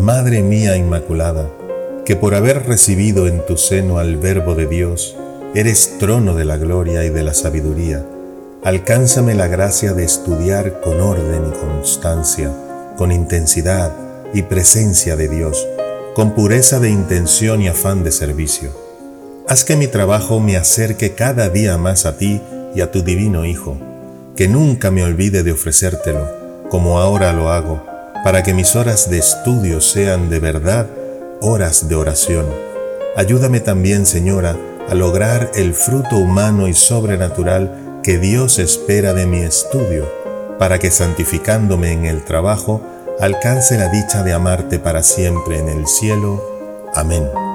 Madre mía Inmaculada, que por haber recibido en tu seno al Verbo de Dios, eres trono de la gloria y de la sabiduría, alcánzame la gracia de estudiar con orden y constancia, con intensidad y presencia de Dios, con pureza de intención y afán de servicio. Haz que mi trabajo me acerque cada día más a ti y a tu divino Hijo, que nunca me olvide de ofrecértelo, como ahora lo hago, para que mis horas de estudio sean de verdad horas de oración. Ayúdame también, Señora, a lograr el fruto humano y sobrenatural que Dios espera de mi estudio, para que santificándome en el trabajo, alcance la dicha de amarte para siempre en el cielo. Amén.